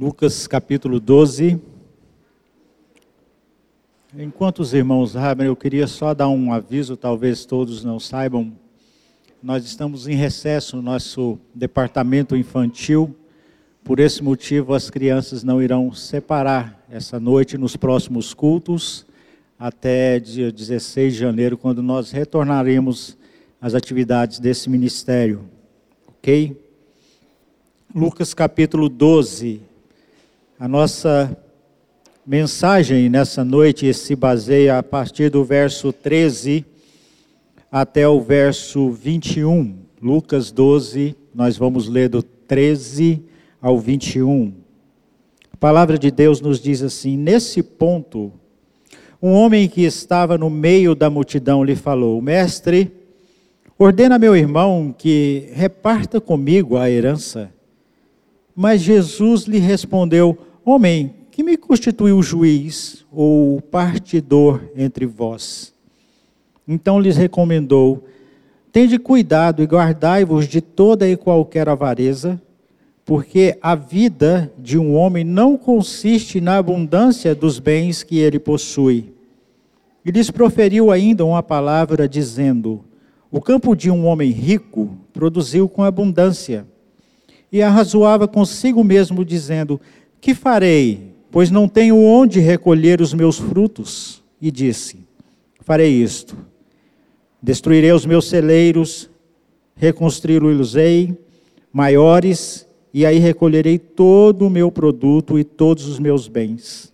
Lucas capítulo 12. Enquanto os irmãos abrem, eu queria só dar um aviso, talvez todos não saibam. Nós estamos em recesso no nosso departamento infantil. Por esse motivo, as crianças não irão separar essa noite nos próximos cultos, até dia 16 de janeiro, quando nós retornaremos às atividades desse ministério. Ok? Lucas capítulo 12. A nossa mensagem nessa noite se baseia a partir do verso 13 até o verso 21. Lucas 12, nós vamos ler do 13 ao 21. A palavra de Deus nos diz assim: Nesse ponto, um homem que estava no meio da multidão lhe falou: Mestre, ordena meu irmão que reparta comigo a herança. Mas Jesus lhe respondeu: Homem, que me constituiu juiz ou partidor entre vós? Então lhes recomendou: Tende cuidado e guardai-vos de toda e qualquer avareza, porque a vida de um homem não consiste na abundância dos bens que ele possui. E lhes proferiu ainda uma palavra, dizendo: O campo de um homem rico produziu com abundância. E arrazoava consigo mesmo, dizendo: Que farei? pois não tenho onde recolher os meus frutos. E disse: Farei isto: destruirei os meus celeiros, reconstruí-los-ei maiores, e aí recolherei todo o meu produto e todos os meus bens.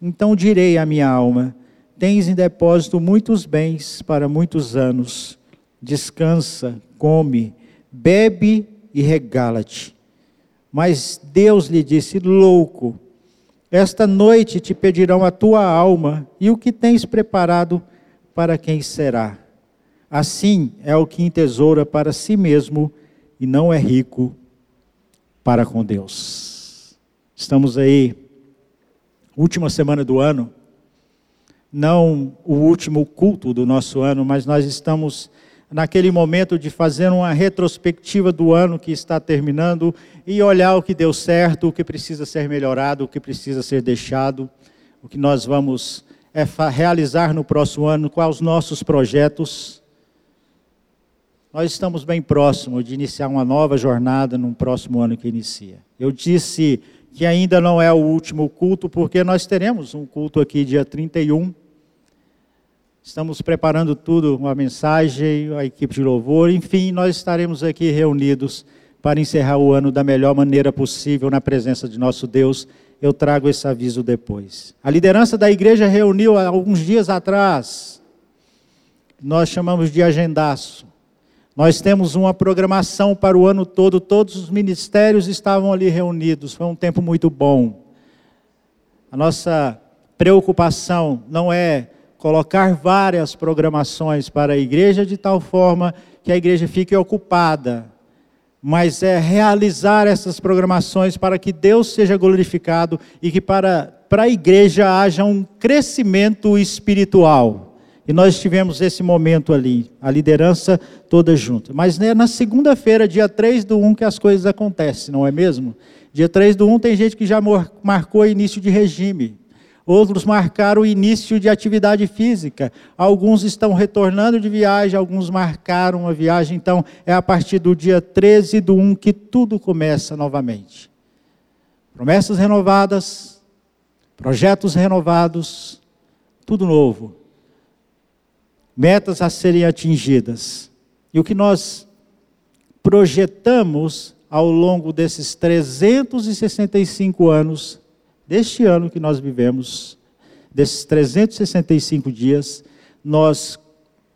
Então direi à minha alma: Tens em depósito muitos bens para muitos anos. Descansa, come, bebe e regala-te. Mas Deus lhe disse: Louco, esta noite te pedirão a tua alma e o que tens preparado para quem será. Assim é o que entesoura para si mesmo e não é rico para com Deus. Estamos aí, última semana do ano, não o último culto do nosso ano, mas nós estamos naquele momento de fazer uma retrospectiva do ano que está terminando e olhar o que deu certo, o que precisa ser melhorado, o que precisa ser deixado, o que nós vamos é, realizar no próximo ano, quais os nossos projetos. Nós estamos bem próximos de iniciar uma nova jornada no próximo ano que inicia. Eu disse que ainda não é o último culto, porque nós teremos um culto aqui dia 31 Estamos preparando tudo, uma mensagem, a equipe de louvor, enfim, nós estaremos aqui reunidos para encerrar o ano da melhor maneira possível na presença de nosso Deus. Eu trago esse aviso depois. A liderança da igreja reuniu há alguns dias atrás. Nós chamamos de agendaço. Nós temos uma programação para o ano todo, todos os ministérios estavam ali reunidos. Foi um tempo muito bom. A nossa preocupação não é colocar várias programações para a igreja de tal forma que a igreja fique ocupada, mas é realizar essas programações para que Deus seja glorificado e que para, para a igreja haja um crescimento espiritual. E nós tivemos esse momento ali, a liderança toda junta. Mas é na segunda-feira, dia 3 do 1, que as coisas acontecem, não é mesmo? Dia 3 do 1 tem gente que já marcou início de regime outros marcaram o início de atividade física, alguns estão retornando de viagem, alguns marcaram a viagem, então é a partir do dia 13 do 1 que tudo começa novamente. Promessas renovadas, projetos renovados, tudo novo. Metas a serem atingidas. E o que nós projetamos ao longo desses 365 anos deste ano que nós vivemos, desses 365 dias, nós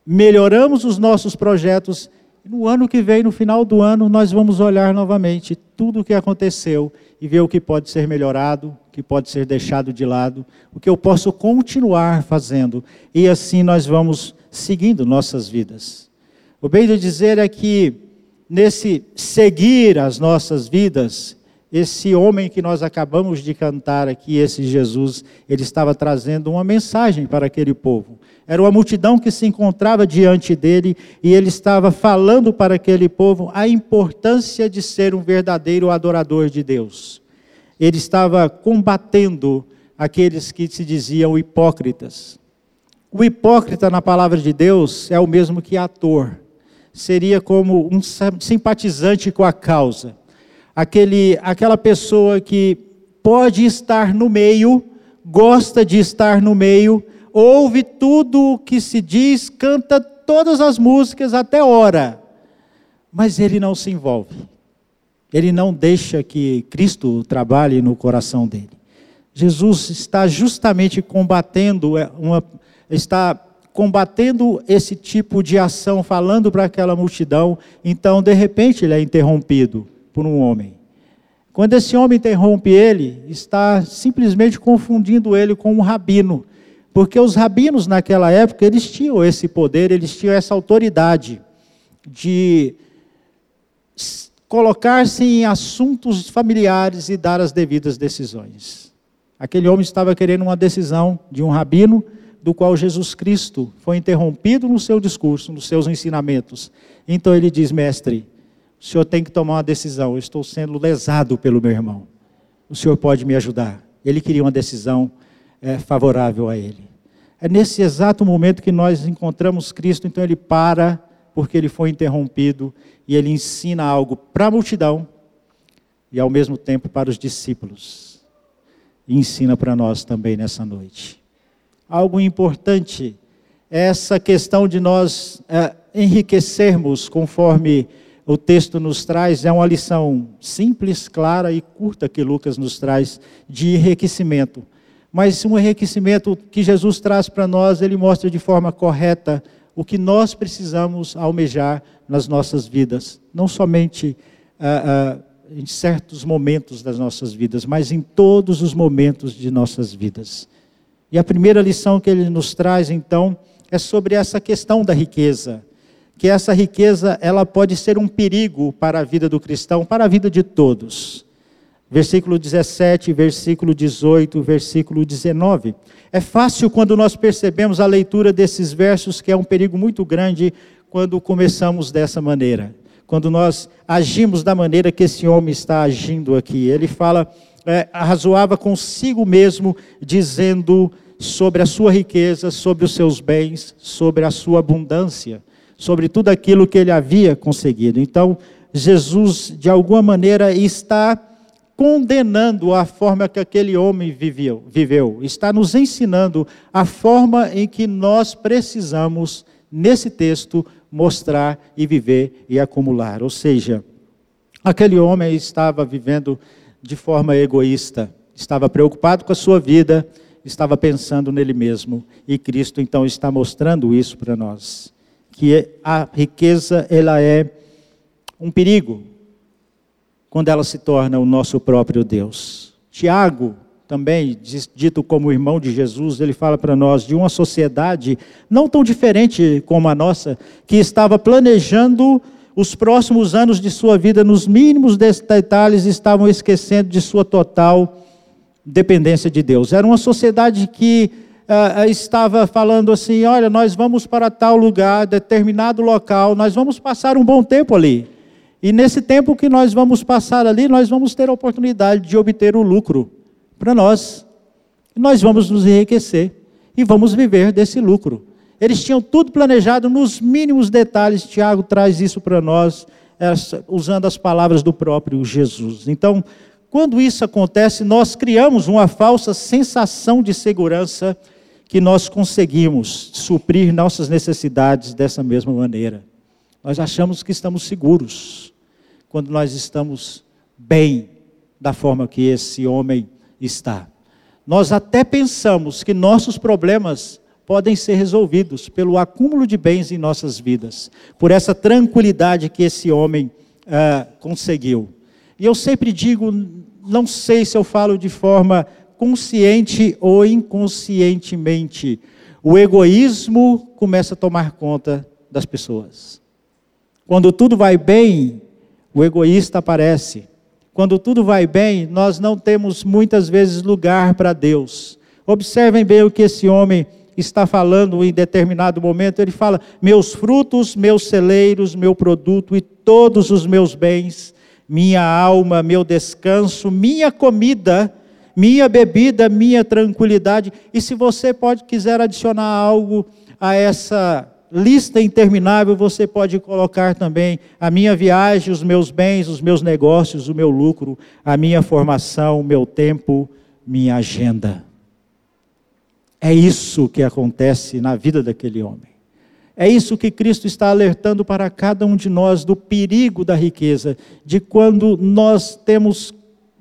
melhoramos os nossos projetos. No ano que vem, no final do ano, nós vamos olhar novamente tudo o que aconteceu e ver o que pode ser melhorado, o que pode ser deixado de lado, o que eu posso continuar fazendo. E assim nós vamos seguindo nossas vidas. O bem de dizer é que nesse seguir as nossas vidas, esse homem que nós acabamos de cantar aqui, esse Jesus, ele estava trazendo uma mensagem para aquele povo. Era uma multidão que se encontrava diante dele e ele estava falando para aquele povo a importância de ser um verdadeiro adorador de Deus. ele estava combatendo aqueles que se diziam hipócritas. O hipócrita, na palavra de Deus, é o mesmo que ator. Seria como um simpatizante com a causa. Aquele, aquela pessoa que pode estar no meio, gosta de estar no meio, ouve tudo o que se diz, canta todas as músicas até hora, mas ele não se envolve. Ele não deixa que Cristo trabalhe no coração dele. Jesus está justamente combatendo é, uma está combatendo esse tipo de ação, falando para aquela multidão, então de repente ele é interrompido por um homem. Quando esse homem interrompe ele, está simplesmente confundindo ele com um rabino, porque os rabinos naquela época, eles tinham esse poder, eles tinham essa autoridade de colocar-se em assuntos familiares e dar as devidas decisões. Aquele homem estava querendo uma decisão de um rabino, do qual Jesus Cristo foi interrompido no seu discurso, nos seus ensinamentos. Então ele diz: Mestre, o senhor tem que tomar uma decisão. Eu estou sendo lesado pelo meu irmão. O senhor pode me ajudar? Ele queria uma decisão é, favorável a ele. É nesse exato momento que nós encontramos Cristo, então ele para, porque ele foi interrompido, e ele ensina algo para a multidão e ao mesmo tempo para os discípulos. E ensina para nós também nessa noite. Algo importante é essa questão de nós é, enriquecermos conforme o texto nos traz, é uma lição simples, clara e curta que Lucas nos traz de enriquecimento. Mas um enriquecimento que Jesus traz para nós, ele mostra de forma correta o que nós precisamos almejar nas nossas vidas. Não somente ah, ah, em certos momentos das nossas vidas, mas em todos os momentos de nossas vidas. E a primeira lição que ele nos traz, então, é sobre essa questão da riqueza que essa riqueza ela pode ser um perigo para a vida do cristão, para a vida de todos. Versículo 17, versículo 18, versículo 19. É fácil quando nós percebemos a leitura desses versos que é um perigo muito grande quando começamos dessa maneira. Quando nós agimos da maneira que esse homem está agindo aqui. Ele fala, é, arrazoava consigo mesmo, dizendo sobre a sua riqueza, sobre os seus bens, sobre a sua abundância sobre tudo aquilo que ele havia conseguido. Então, Jesus, de alguma maneira, está condenando a forma que aquele homem viveu, viveu, está nos ensinando a forma em que nós precisamos, nesse texto, mostrar e viver e acumular. Ou seja, aquele homem estava vivendo de forma egoísta, estava preocupado com a sua vida, estava pensando nele mesmo, e Cristo então está mostrando isso para nós que a riqueza ela é um perigo quando ela se torna o nosso próprio Deus. Tiago, também dito como irmão de Jesus, ele fala para nós de uma sociedade não tão diferente como a nossa, que estava planejando os próximos anos de sua vida nos mínimos detalhes, estavam esquecendo de sua total dependência de Deus. Era uma sociedade que uh, estava falando assim: olha, nós vamos para tal lugar, determinado local, nós vamos passar um bom tempo ali. E nesse tempo que nós vamos passar ali, nós vamos ter a oportunidade de obter o lucro para nós. Nós vamos nos enriquecer e vamos viver desse lucro. Eles tinham tudo planejado nos mínimos detalhes. Tiago traz isso para nós, usando as palavras do próprio Jesus. Então, quando isso acontece, nós criamos uma falsa sensação de segurança que nós conseguimos suprir nossas necessidades dessa mesma maneira. Nós achamos que estamos seguros quando nós estamos bem da forma que esse homem está. Nós até pensamos que nossos problemas podem ser resolvidos pelo acúmulo de bens em nossas vidas, por essa tranquilidade que esse homem uh, conseguiu. E eu sempre digo, não sei se eu falo de forma consciente ou inconscientemente, o egoísmo começa a tomar conta das pessoas. Quando tudo vai bem, o egoísta aparece. Quando tudo vai bem, nós não temos muitas vezes lugar para Deus. Observem bem o que esse homem está falando em determinado momento. Ele fala: Meus frutos, meus celeiros, meu produto e todos os meus bens minha alma, meu descanso, minha comida, minha bebida, minha tranquilidade. E se você pode quiser adicionar algo a essa lista interminável, você pode colocar também a minha viagem, os meus bens, os meus negócios, o meu lucro, a minha formação, o meu tempo, minha agenda. É isso que acontece na vida daquele homem. É isso que Cristo está alertando para cada um de nós do perigo da riqueza, de quando nós temos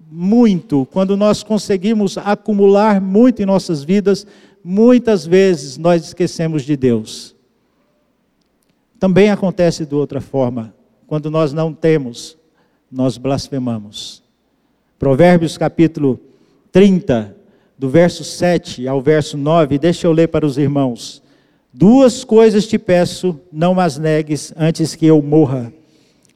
muito, quando nós conseguimos acumular muito em nossas vidas, muitas vezes nós esquecemos de Deus. Também acontece de outra forma, quando nós não temos, nós blasfemamos. Provérbios capítulo 30, do verso 7 ao verso 9, deixa eu ler para os irmãos. Duas coisas te peço, não as negues antes que eu morra.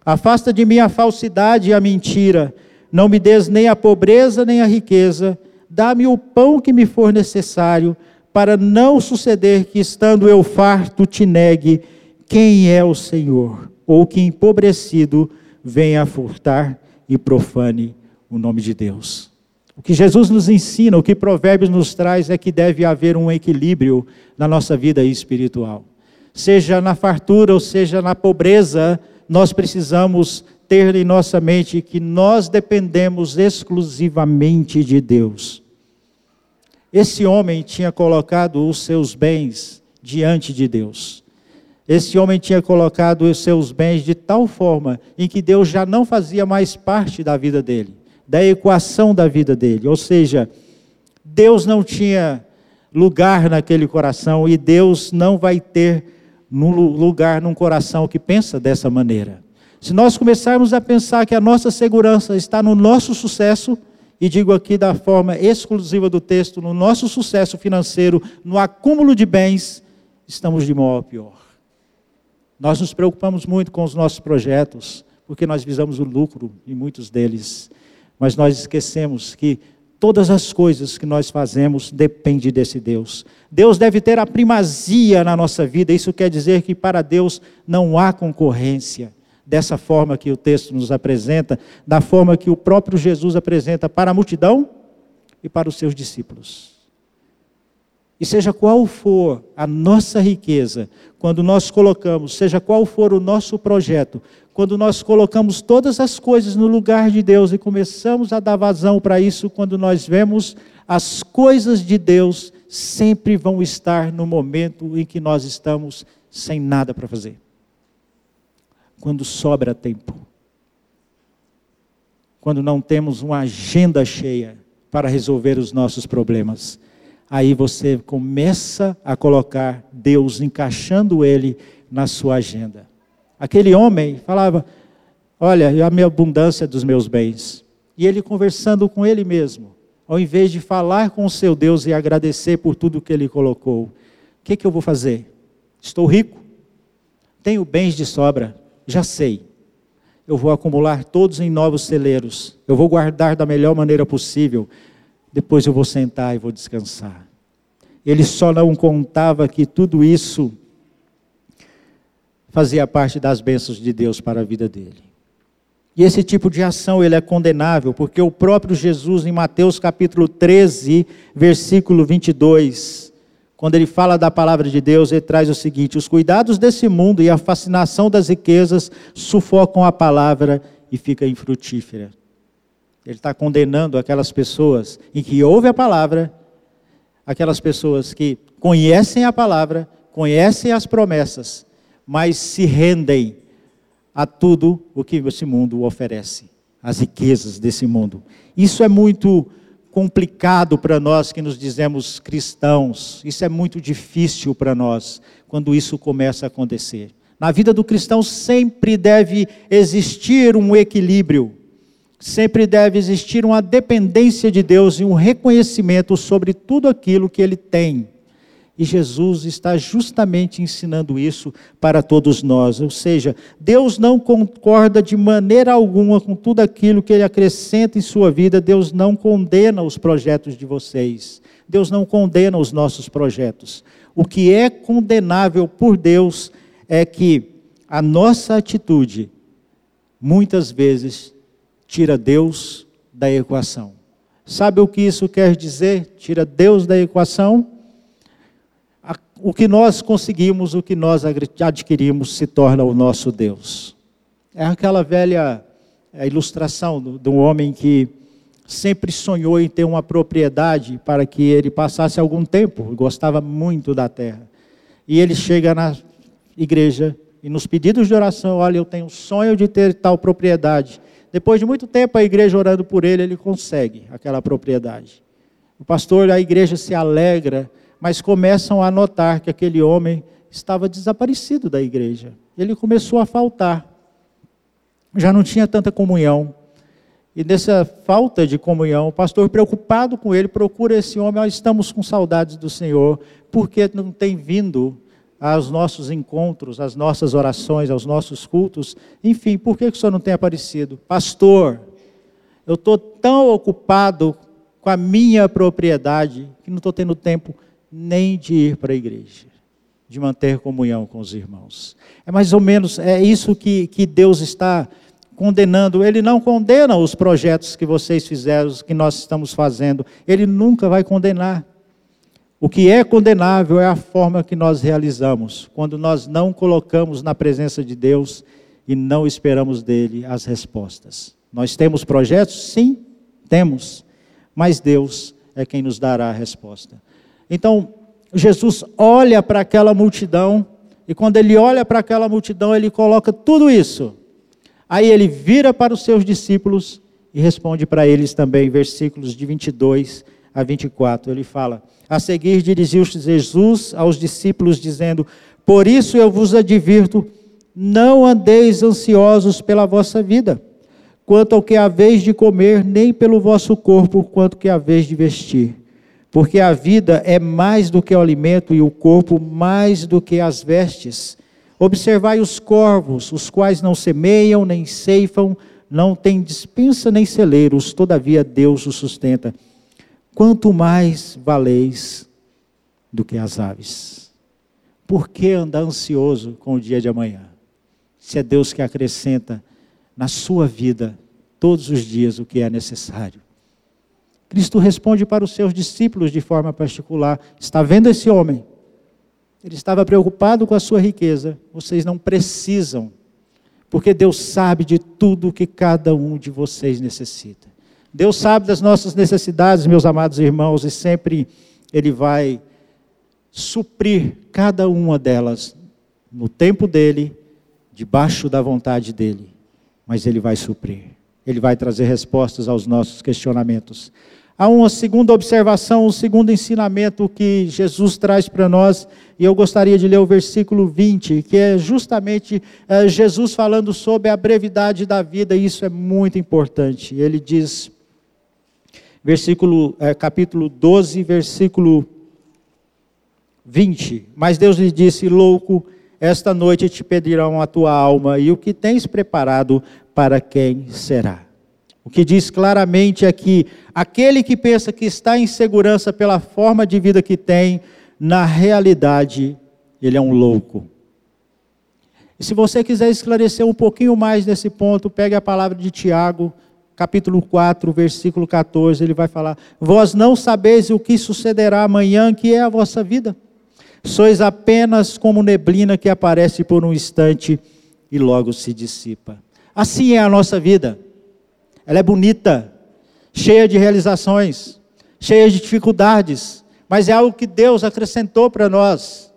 Afasta de mim a falsidade e a mentira, não me des nem a pobreza nem a riqueza, dá-me o pão que me for necessário, para não suceder que, estando eu farto, te negue quem é o Senhor, ou que empobrecido venha furtar e profane o nome de Deus. O que Jesus nos ensina, o que Provérbios nos traz é que deve haver um equilíbrio na nossa vida espiritual. Seja na fartura ou seja na pobreza, nós precisamos ter em nossa mente que nós dependemos exclusivamente de Deus. Esse homem tinha colocado os seus bens diante de Deus. Esse homem tinha colocado os seus bens de tal forma em que Deus já não fazia mais parte da vida dele, da equação da vida dele. Ou seja, Deus não tinha lugar naquele coração e Deus não vai ter lugar num coração que pensa dessa maneira. Se nós começarmos a pensar que a nossa segurança está no nosso sucesso, e digo aqui da forma exclusiva do texto, no nosso sucesso financeiro, no acúmulo de bens, estamos de mal a pior. Nós nos preocupamos muito com os nossos projetos, porque nós visamos o lucro em muitos deles, mas nós esquecemos que todas as coisas que nós fazemos dependem desse Deus. Deus deve ter a primazia na nossa vida, isso quer dizer que para Deus não há concorrência. Dessa forma que o texto nos apresenta, da forma que o próprio Jesus apresenta para a multidão e para os seus discípulos. E seja qual for a nossa riqueza, quando nós colocamos, seja qual for o nosso projeto, quando nós colocamos todas as coisas no lugar de Deus e começamos a dar vazão para isso, quando nós vemos as coisas de Deus sempre vão estar no momento em que nós estamos sem nada para fazer. Quando sobra tempo. Quando não temos uma agenda cheia para resolver os nossos problemas aí você começa a colocar Deus encaixando ele na sua agenda. Aquele homem falava: Olha, a minha abundância dos meus bens. E ele conversando com ele mesmo, ao invés de falar com o seu Deus e agradecer por tudo que ele colocou, o que, que eu vou fazer? Estou rico, tenho bens de sobra, já sei. Eu vou acumular todos em novos celeiros, eu vou guardar da melhor maneira possível, depois eu vou sentar e vou descansar. Ele só não contava que tudo isso fazia parte das bênçãos de Deus para a vida dele. E esse tipo de ação ele é condenável, porque o próprio Jesus em Mateus capítulo 13, versículo 22, quando ele fala da palavra de Deus, ele traz o seguinte: os cuidados desse mundo e a fascinação das riquezas sufocam a palavra e fica infrutífera. Ele está condenando aquelas pessoas em que ouve a palavra, aquelas pessoas que conhecem a palavra, conhecem as promessas, mas se rendem a tudo o que esse mundo oferece, as riquezas desse mundo. Isso é muito complicado para nós que nos dizemos cristãos, isso é muito difícil para nós quando isso começa a acontecer. Na vida do cristão sempre deve existir um equilíbrio sempre deve existir uma dependência de Deus e um reconhecimento sobre tudo aquilo que ele tem. E Jesus está justamente ensinando isso para todos nós. Ou seja, Deus não concorda de maneira alguma com tudo aquilo que Ele acrescenta em sua vida. Deus não condena os projetos de vocês. Deus não condena os nossos projetos. O que é condenável por Deus é que a nossa atitude, muitas vezes, tira Deus da equação. Sabe o que isso quer dizer? Tira Deus da equação. O que nós conseguimos, o que nós adquirimos, se torna o nosso Deus. É aquela velha é, ilustração de um homem que sempre sonhou em ter uma propriedade para que ele passasse algum tempo, gostava muito da terra. E ele chega na igreja e nos pedidos de oração, olha, eu tenho um sonho de ter tal propriedade. Depois de muito tempo a igreja orando por ele, ele consegue aquela propriedade. O pastor da igreja se alegra, mas começam a notar que aquele homem estava desaparecido da igreja. Ele começou a faltar. Já não tinha tanta comunhão, e nessa falta de comunhão, o pastor, preocupado com ele, procura esse homem. Estamos com saudades do Senhor, porque não tem vindo aos nossos encontros, às nossas orações, aos nossos cultos. Enfim, por que o senhor não tem aparecido? Pastor, eu estou tão ocupado com a minha propriedade que não estou tendo tempo nem de ir para a igreja, de manter comunhão com os irmãos. É mais ou menos, é isso que, que Deus está condenando, ele não condena os projetos que vocês fizeram, os que nós estamos fazendo. Ele nunca vai condenar. O que é condenável é a forma que nós realizamos, quando nós não colocamos na presença de Deus e não esperamos dele as respostas. Nós temos projetos? Sim, temos, mas Deus é quem nos dará a resposta. Então, Jesus olha para aquela multidão, e quando ele olha para aquela multidão, ele coloca tudo isso Aí ele vira para os seus discípulos e responde para eles também, versículos de 22 a 24. Ele fala: A seguir dirigiu-se Jesus aos discípulos, dizendo: Por isso eu vos advirto, não andeis ansiosos pela vossa vida, quanto ao que haveis de comer, nem pelo vosso corpo, quanto que haveis de vestir. Porque a vida é mais do que o alimento e o corpo mais do que as vestes. Observai os corvos, os quais não semeiam, nem ceifam, não têm dispensa nem celeiros, todavia Deus os sustenta. Quanto mais valeis do que as aves. Por que andar ansioso com o dia de amanhã? Se é Deus que acrescenta na sua vida todos os dias o que é necessário. Cristo responde para os seus discípulos de forma particular: Está vendo esse homem? Ele estava preocupado com a sua riqueza. Vocês não precisam, porque Deus sabe de tudo que cada um de vocês necessita. Deus sabe das nossas necessidades, meus amados irmãos, e sempre Ele vai suprir cada uma delas no tempo dele, debaixo da vontade dele. Mas Ele vai suprir. Ele vai trazer respostas aos nossos questionamentos. Há uma segunda observação, um segundo ensinamento que Jesus traz para nós, e eu gostaria de ler o versículo 20, que é justamente é, Jesus falando sobre a brevidade da vida, e isso é muito importante. Ele diz, versículo, é, capítulo 12, versículo 20: Mas Deus lhe disse, louco, esta noite te pedirão a tua alma, e o que tens preparado para quem será? O que diz claramente é que aquele que pensa que está em segurança pela forma de vida que tem, na realidade, ele é um louco. E se você quiser esclarecer um pouquinho mais nesse ponto, pegue a palavra de Tiago, capítulo 4, versículo 14, ele vai falar: Vós não sabeis o que sucederá amanhã, que é a vossa vida. Sois apenas como neblina que aparece por um instante e logo se dissipa. Assim é a nossa vida. Ela é bonita, cheia de realizações, cheia de dificuldades, mas é algo que Deus acrescentou para nós.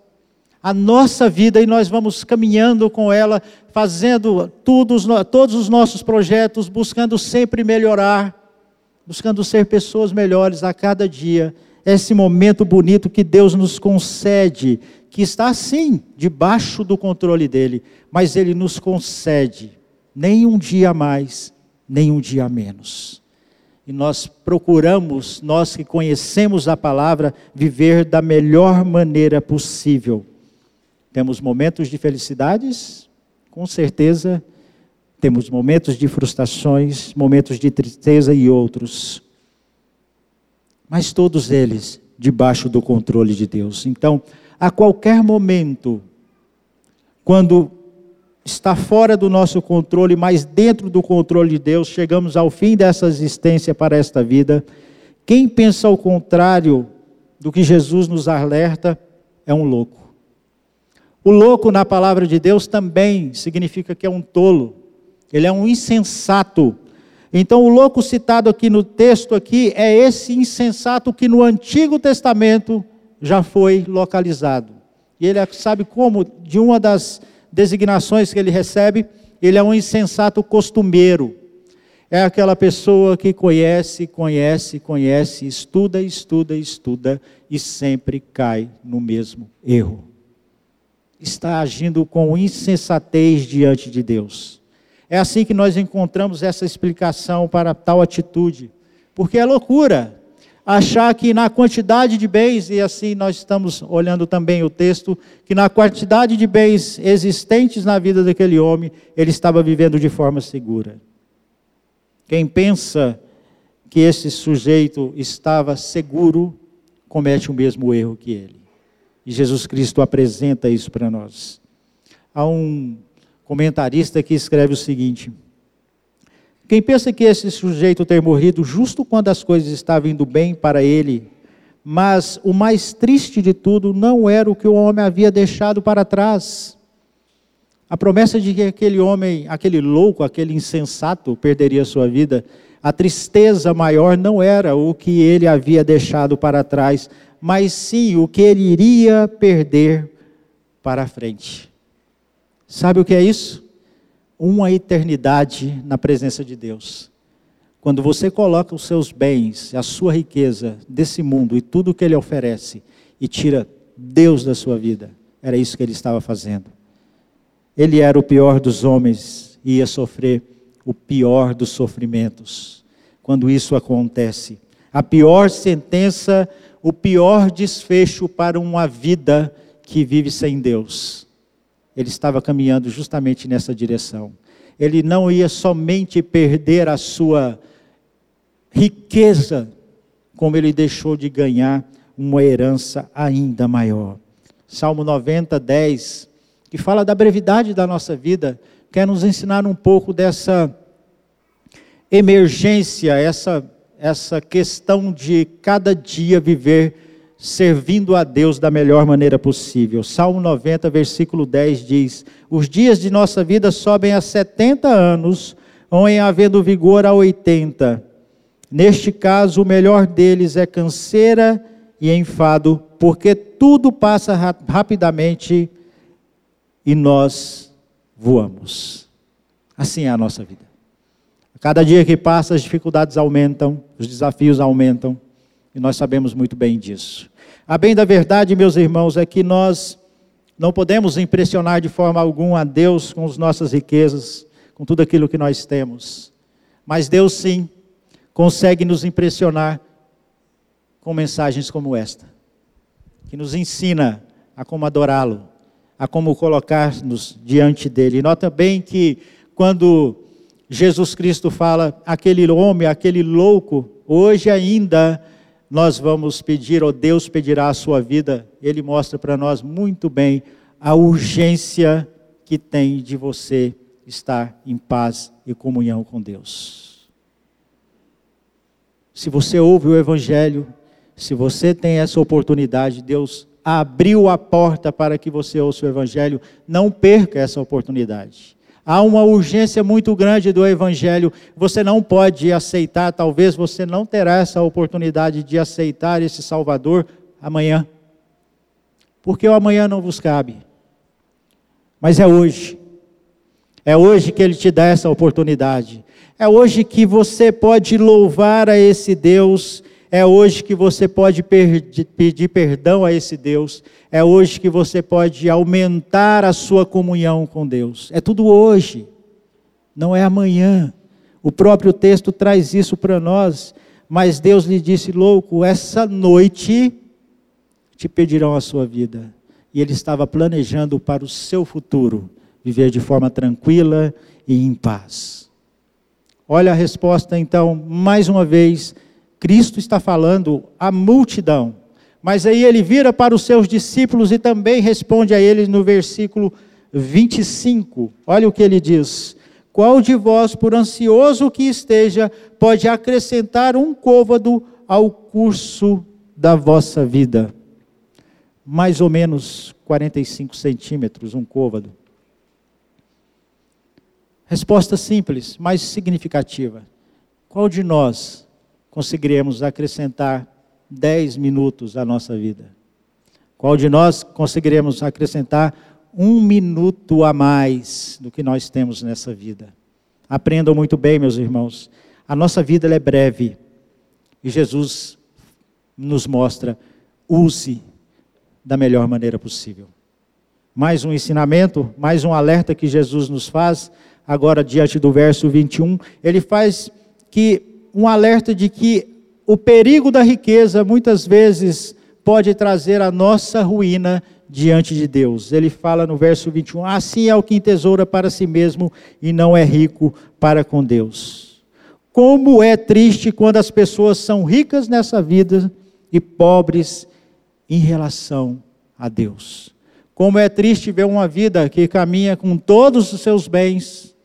A nossa vida e nós vamos caminhando com ela, fazendo tudo, todos os nossos projetos, buscando sempre melhorar, buscando ser pessoas melhores a cada dia. Esse momento bonito que Deus nos concede, que está sim debaixo do controle dele, mas ele nos concede nem um dia mais, nem um dia menos. E nós procuramos, nós que conhecemos a palavra, viver da melhor maneira possível. Temos momentos de felicidades, com certeza, temos momentos de frustrações, momentos de tristeza e outros. Mas todos eles debaixo do controle de Deus. Então, a qualquer momento, quando está fora do nosso controle, mas dentro do controle de Deus, chegamos ao fim dessa existência para esta vida. Quem pensa ao contrário do que Jesus nos alerta é um louco. O louco, na palavra de Deus, também significa que é um tolo, ele é um insensato. Então, o louco citado aqui no texto aqui é esse insensato que no Antigo Testamento já foi localizado. E ele sabe como, de uma das designações que ele recebe, ele é um insensato costumeiro. É aquela pessoa que conhece, conhece, conhece, estuda, estuda, estuda e sempre cai no mesmo erro. Está agindo com insensatez diante de Deus. É assim que nós encontramos essa explicação para tal atitude. Porque é loucura achar que na quantidade de bens, e assim nós estamos olhando também o texto, que na quantidade de bens existentes na vida daquele homem, ele estava vivendo de forma segura. Quem pensa que esse sujeito estava seguro, comete o mesmo erro que ele. E Jesus Cristo apresenta isso para nós. Há um comentarista que escreve o seguinte: quem pensa que esse sujeito ter morrido justo quando as coisas estavam indo bem para ele, mas o mais triste de tudo não era o que o homem havia deixado para trás. A promessa de que aquele homem, aquele louco, aquele insensato perderia sua vida, a tristeza maior não era o que ele havia deixado para trás, mas sim o que ele iria perder para frente. Sabe o que é isso? Uma eternidade na presença de Deus. Quando você coloca os seus bens, a sua riqueza desse mundo e tudo que ele oferece e tira Deus da sua vida, era isso que ele estava fazendo. Ele era o pior dos homens e ia sofrer o pior dos sofrimentos. Quando isso acontece, a pior sentença, o pior desfecho para uma vida que vive sem Deus ele estava caminhando justamente nessa direção. Ele não ia somente perder a sua riqueza, como ele deixou de ganhar uma herança ainda maior. Salmo 90, 10, que fala da brevidade da nossa vida, quer nos ensinar um pouco dessa emergência, essa, essa questão de cada dia viver servindo a Deus da melhor maneira possível. Salmo 90, versículo 10 diz: Os dias de nossa vida sobem a 70 anos, ou em havendo vigor a 80. Neste caso, o melhor deles é canseira e enfado, porque tudo passa rapidamente e nós voamos. Assim é a nossa vida. Cada dia que passa, as dificuldades aumentam, os desafios aumentam, e nós sabemos muito bem disso. A bem da verdade, meus irmãos, é que nós não podemos impressionar de forma alguma a Deus com as nossas riquezas, com tudo aquilo que nós temos. Mas Deus sim consegue nos impressionar com mensagens como esta, que nos ensina a como adorá-lo, a como colocar-nos diante dele. Nota bem que quando Jesus Cristo fala, aquele homem, aquele louco, hoje ainda nós vamos pedir, ou Deus pedirá a sua vida, Ele mostra para nós muito bem a urgência que tem de você estar em paz e comunhão com Deus. Se você ouve o Evangelho, se você tem essa oportunidade, Deus abriu a porta para que você ouça o Evangelho, não perca essa oportunidade. Há uma urgência muito grande do Evangelho. Você não pode aceitar, talvez você não terá essa oportunidade de aceitar esse Salvador amanhã. Porque o amanhã não vos cabe. Mas é hoje. É hoje que Ele te dá essa oportunidade. É hoje que você pode louvar a esse Deus é hoje que você pode pedir perdão a esse Deus. É hoje que você pode aumentar a sua comunhão com Deus. É tudo hoje, não é amanhã. O próprio texto traz isso para nós. Mas Deus lhe disse: louco, essa noite te pedirão a sua vida. E ele estava planejando para o seu futuro viver de forma tranquila e em paz. Olha a resposta, então, mais uma vez Cristo está falando à multidão. Mas aí ele vira para os seus discípulos e também responde a eles no versículo 25. Olha o que ele diz: Qual de vós, por ansioso que esteja, pode acrescentar um côvado ao curso da vossa vida? Mais ou menos 45 centímetros, um côvado. Resposta simples, mas significativa. Qual de nós conseguiremos acrescentar 10 minutos à nossa vida? Qual de nós conseguiremos acrescentar um minuto a mais do que nós temos nessa vida? Aprendam muito bem, meus irmãos. A nossa vida é breve e Jesus nos mostra: use da melhor maneira possível. Mais um ensinamento, mais um alerta que Jesus nos faz agora diante do verso 21, ele faz que um alerta de que o perigo da riqueza muitas vezes pode trazer a nossa ruína diante de Deus. Ele fala no verso 21: Assim é o que entesoura para si mesmo e não é rico para com Deus. Como é triste quando as pessoas são ricas nessa vida e pobres em relação a Deus. Como é triste ver uma vida que caminha com todos os seus bens,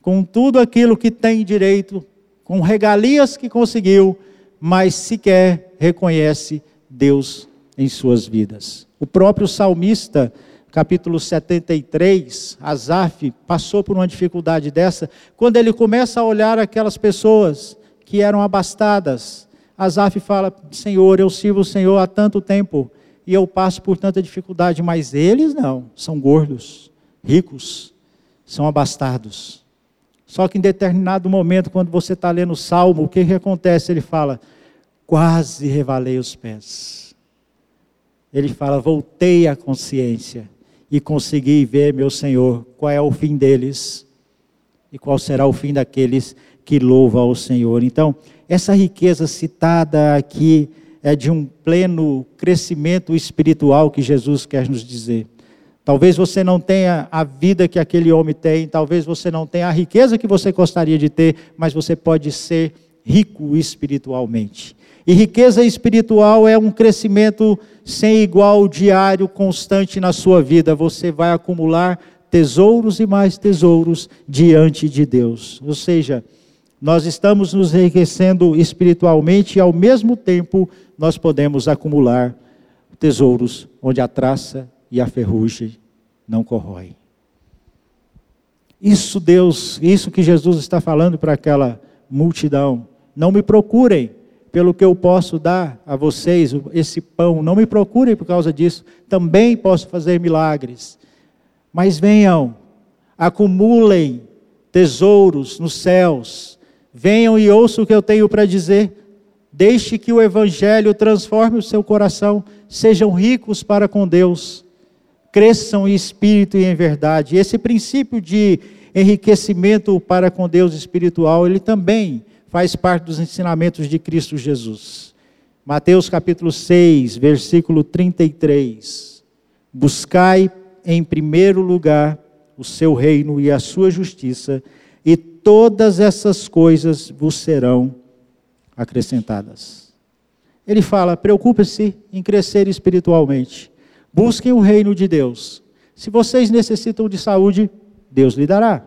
com tudo aquilo que tem direito, com regalias que conseguiu, mas sequer reconhece Deus em suas vidas. O próprio salmista, capítulo 73, Asaf, passou por uma dificuldade dessa, quando ele começa a olhar aquelas pessoas que eram abastadas. Asaf fala: Senhor, eu sirvo o Senhor há tanto tempo e eu passo por tanta dificuldade, mas eles não, são gordos, ricos, são abastados. Só que em determinado momento, quando você está lendo o salmo, o que, que acontece? Ele fala: quase revalei os pés. Ele fala: voltei à consciência e consegui ver, meu Senhor, qual é o fim deles e qual será o fim daqueles que louvam ao Senhor. Então, essa riqueza citada aqui é de um pleno crescimento espiritual que Jesus quer nos dizer. Talvez você não tenha a vida que aquele homem tem, talvez você não tenha a riqueza que você gostaria de ter, mas você pode ser rico espiritualmente. E riqueza espiritual é um crescimento sem igual, diário, constante na sua vida. Você vai acumular tesouros e mais tesouros diante de Deus. Ou seja, nós estamos nos enriquecendo espiritualmente e ao mesmo tempo nós podemos acumular tesouros onde a traça e a ferrugem não corrói. Isso Deus, isso que Jesus está falando para aquela multidão. Não me procurem pelo que eu posso dar a vocês, esse pão. Não me procurem por causa disso. Também posso fazer milagres. Mas venham, acumulem tesouros nos céus. Venham e ouçam o que eu tenho para dizer. Deixe que o Evangelho transforme o seu coração. Sejam ricos para com Deus cresçam em espírito e em verdade. Esse princípio de enriquecimento para com Deus espiritual, ele também faz parte dos ensinamentos de Cristo Jesus. Mateus capítulo 6, versículo 33. Buscai em primeiro lugar o seu reino e a sua justiça, e todas essas coisas vos serão acrescentadas. Ele fala: preocupe-se em crescer espiritualmente. Busquem o reino de Deus. Se vocês necessitam de saúde, Deus lhe dará.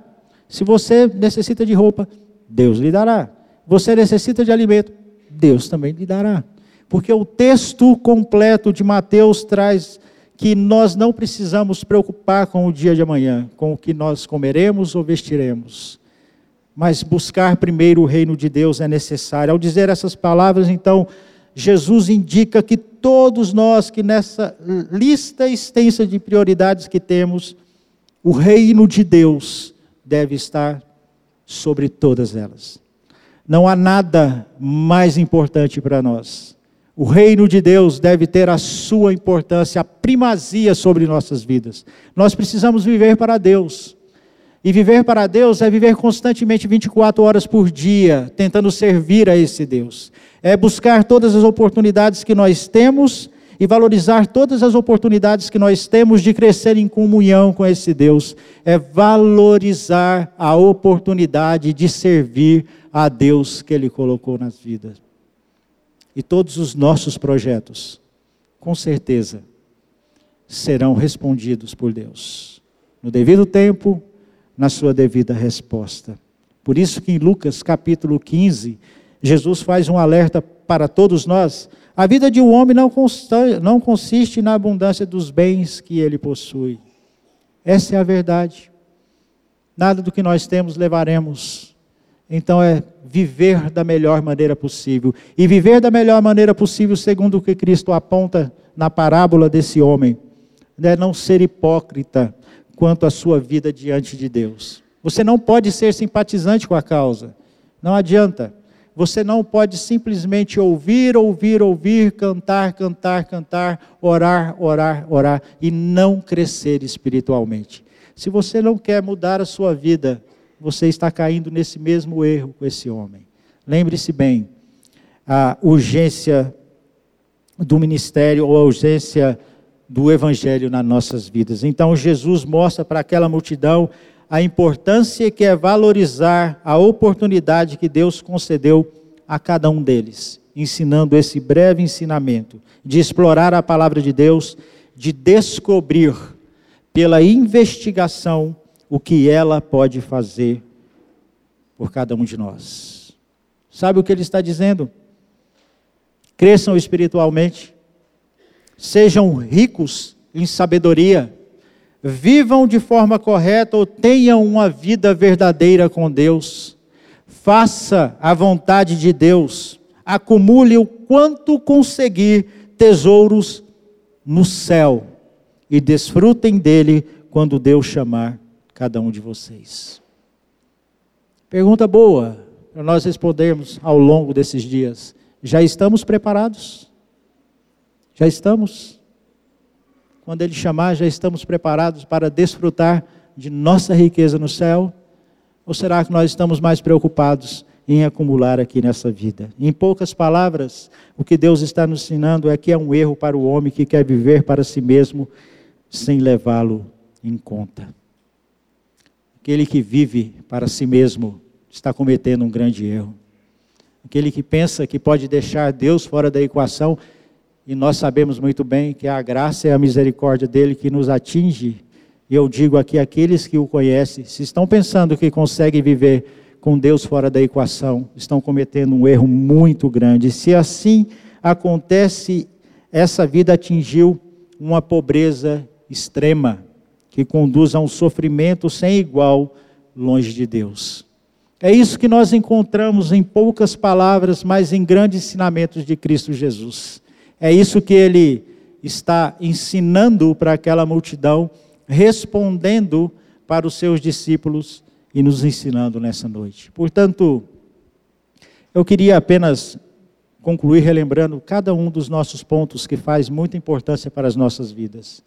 Se você necessita de roupa, Deus lhe dará. Você necessita de alimento, Deus também lhe dará. Porque o texto completo de Mateus traz que nós não precisamos preocupar com o dia de amanhã, com o que nós comeremos ou vestiremos. Mas buscar primeiro o reino de Deus é necessário. Ao dizer essas palavras, então, Jesus indica que todos nós, que nessa lista extensa de prioridades que temos, o reino de Deus deve estar sobre todas elas. Não há nada mais importante para nós. O reino de Deus deve ter a sua importância, a primazia sobre nossas vidas. Nós precisamos viver para Deus. E viver para Deus é viver constantemente 24 horas por dia, tentando servir a esse Deus é buscar todas as oportunidades que nós temos e valorizar todas as oportunidades que nós temos de crescer em comunhão com esse Deus. É valorizar a oportunidade de servir a Deus que Ele colocou nas vidas. E todos os nossos projetos, com certeza, serão respondidos por Deus. no devido tempo, na sua devida resposta. Por isso que em Lucas capítulo 15, Jesus faz um alerta para todos nós. A vida de um homem não, não consiste na abundância dos bens que ele possui. Essa é a verdade. Nada do que nós temos levaremos. Então é viver da melhor maneira possível. E viver da melhor maneira possível, segundo o que Cristo aponta na parábola desse homem, é não ser hipócrita quanto à sua vida diante de Deus. Você não pode ser simpatizante com a causa. Não adianta. Você não pode simplesmente ouvir, ouvir, ouvir, cantar, cantar, cantar, orar, orar, orar e não crescer espiritualmente. Se você não quer mudar a sua vida, você está caindo nesse mesmo erro com esse homem. Lembre-se bem, a urgência do ministério ou a urgência do evangelho nas nossas vidas. Então Jesus mostra para aquela multidão a importância que é valorizar a oportunidade que Deus concedeu a cada um deles, ensinando esse breve ensinamento de explorar a palavra de Deus, de descobrir pela investigação o que ela pode fazer por cada um de nós. Sabe o que ele está dizendo? Cresçam espiritualmente, sejam ricos em sabedoria, vivam de forma correta ou tenham uma vida verdadeira com Deus. Faça a vontade de Deus, acumule o quanto conseguir tesouros no céu e desfrutem dele quando Deus chamar cada um de vocês. Pergunta boa para nós respondermos ao longo desses dias. Já estamos preparados? Já estamos? Quando Ele chamar, já estamos preparados para desfrutar de nossa riqueza no céu? Ou será que nós estamos mais preocupados em acumular aqui nessa vida? Em poucas palavras, o que Deus está nos ensinando é que é um erro para o homem que quer viver para si mesmo sem levá-lo em conta. Aquele que vive para si mesmo está cometendo um grande erro. Aquele que pensa que pode deixar Deus fora da equação, e nós sabemos muito bem que a graça e a misericórdia dele que nos atinge. E eu digo aqui aqueles que o conhecem, se estão pensando que conseguem viver com Deus fora da equação, estão cometendo um erro muito grande. Se assim acontece, essa vida atingiu uma pobreza extrema que conduz a um sofrimento sem igual longe de Deus. É isso que nós encontramos em poucas palavras, mas em grandes ensinamentos de Cristo Jesus. É isso que ele está ensinando para aquela multidão, respondendo para os seus discípulos e nos ensinando nessa noite. Portanto, eu queria apenas concluir relembrando cada um dos nossos pontos que faz muita importância para as nossas vidas.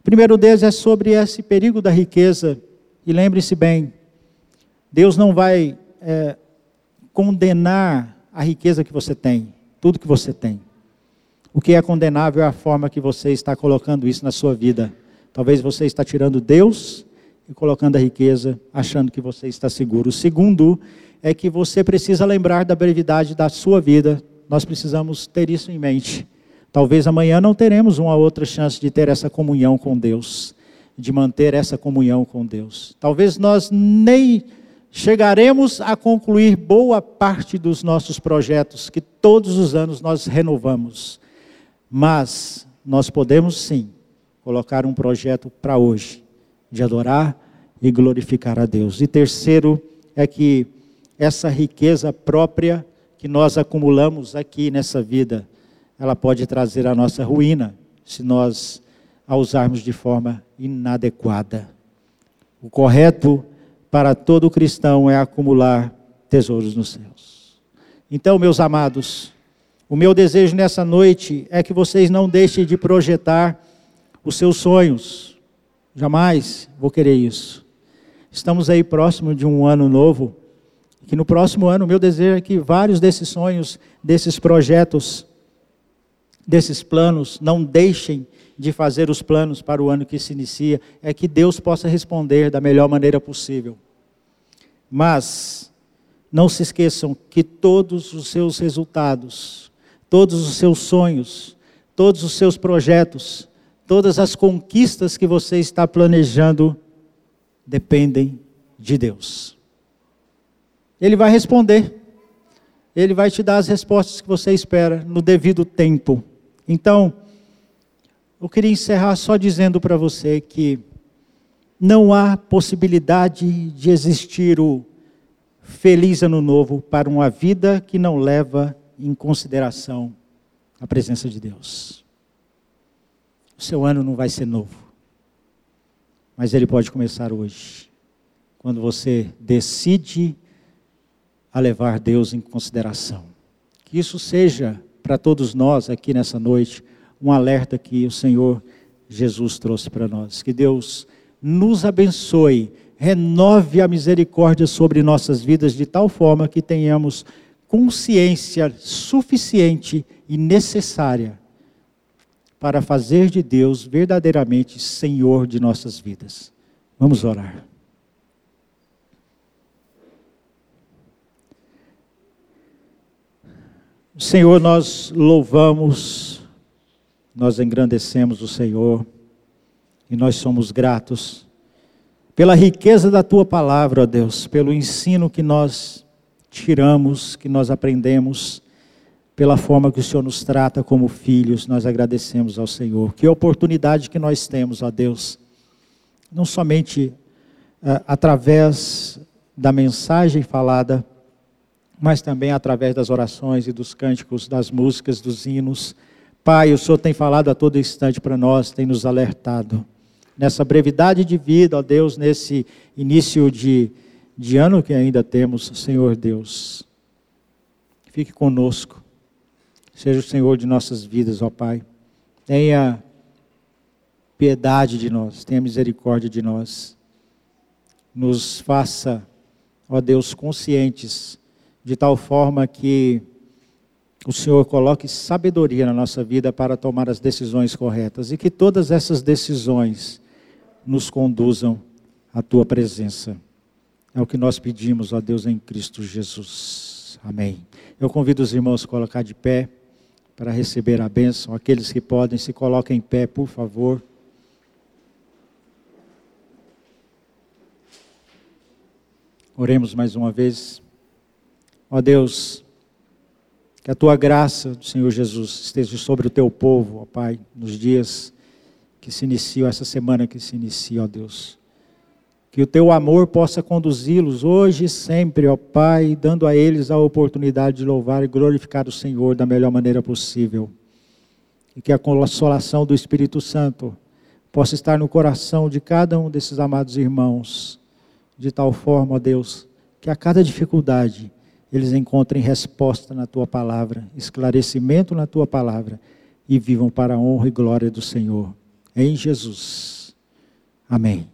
O primeiro deles é sobre esse perigo da riqueza. E lembre-se bem, Deus não vai é, condenar a riqueza que você tem, tudo que você tem. O que é condenável é a forma que você está colocando isso na sua vida. Talvez você está tirando Deus e colocando a riqueza, achando que você está seguro. O segundo é que você precisa lembrar da brevidade da sua vida. Nós precisamos ter isso em mente. Talvez amanhã não teremos uma outra chance de ter essa comunhão com Deus, de manter essa comunhão com Deus. Talvez nós nem chegaremos a concluir boa parte dos nossos projetos que todos os anos nós renovamos. Mas nós podemos sim colocar um projeto para hoje de adorar e glorificar a Deus. E terceiro é que essa riqueza própria que nós acumulamos aqui nessa vida, ela pode trazer a nossa ruína se nós a usarmos de forma inadequada. O correto para todo cristão é acumular tesouros nos céus. Então, meus amados, o meu desejo nessa noite é que vocês não deixem de projetar os seus sonhos. Jamais vou querer isso. Estamos aí próximo de um ano novo, que no próximo ano o meu desejo é que vários desses sonhos, desses projetos, desses planos, não deixem de fazer os planos para o ano que se inicia, é que Deus possa responder da melhor maneira possível. Mas não se esqueçam que todos os seus resultados, todos os seus sonhos, todos os seus projetos, todas as conquistas que você está planejando dependem de Deus. Ele vai responder. Ele vai te dar as respostas que você espera no devido tempo. Então, eu queria encerrar só dizendo para você que não há possibilidade de existir o feliz ano novo para uma vida que não leva em consideração a presença de Deus. O seu ano não vai ser novo, mas ele pode começar hoje, quando você decide a levar Deus em consideração. Que isso seja para todos nós aqui nessa noite um alerta que o Senhor Jesus trouxe para nós. Que Deus nos abençoe, renove a misericórdia sobre nossas vidas de tal forma que tenhamos consciência suficiente e necessária para fazer de Deus verdadeiramente Senhor de nossas vidas. Vamos orar. Senhor, nós louvamos, nós engrandecemos o Senhor e nós somos gratos pela riqueza da tua palavra, ó Deus, pelo ensino que nós tiramos, que nós aprendemos, pela forma que o Senhor nos trata como filhos, nós agradecemos ao Senhor. Que oportunidade que nós temos, ó Deus, não somente uh, através da mensagem falada, mas também através das orações e dos cânticos, das músicas, dos hinos. Pai, o Senhor tem falado a todo instante para nós, tem nos alertado. Nessa brevidade de vida, ó Deus, nesse início de, de ano que ainda temos, Senhor Deus, fique conosco, seja o Senhor de nossas vidas, ó Pai. Tenha piedade de nós, tenha misericórdia de nós. Nos faça, ó Deus, conscientes de tal forma que o Senhor coloque sabedoria na nossa vida para tomar as decisões corretas e que todas essas decisões nos conduzam à tua presença. É o que nós pedimos, ó Deus, em Cristo Jesus. Amém. Eu convido os irmãos a colocar de pé para receber a bênção. Aqueles que podem, se coloquem em pé, por favor. Oremos mais uma vez. Ó Deus, que a tua graça, Senhor Jesus, esteja sobre o teu povo, ó Pai, nos dias que se iniciam, essa semana que se inicia, ó Deus. Que o teu amor possa conduzi-los hoje e sempre, ó Pai, dando a eles a oportunidade de louvar e glorificar o Senhor da melhor maneira possível. E que a consolação do Espírito Santo possa estar no coração de cada um desses amados irmãos, de tal forma, ó Deus, que a cada dificuldade, eles encontrem resposta na tua palavra, esclarecimento na tua palavra e vivam para a honra e glória do Senhor. Em Jesus. Amém.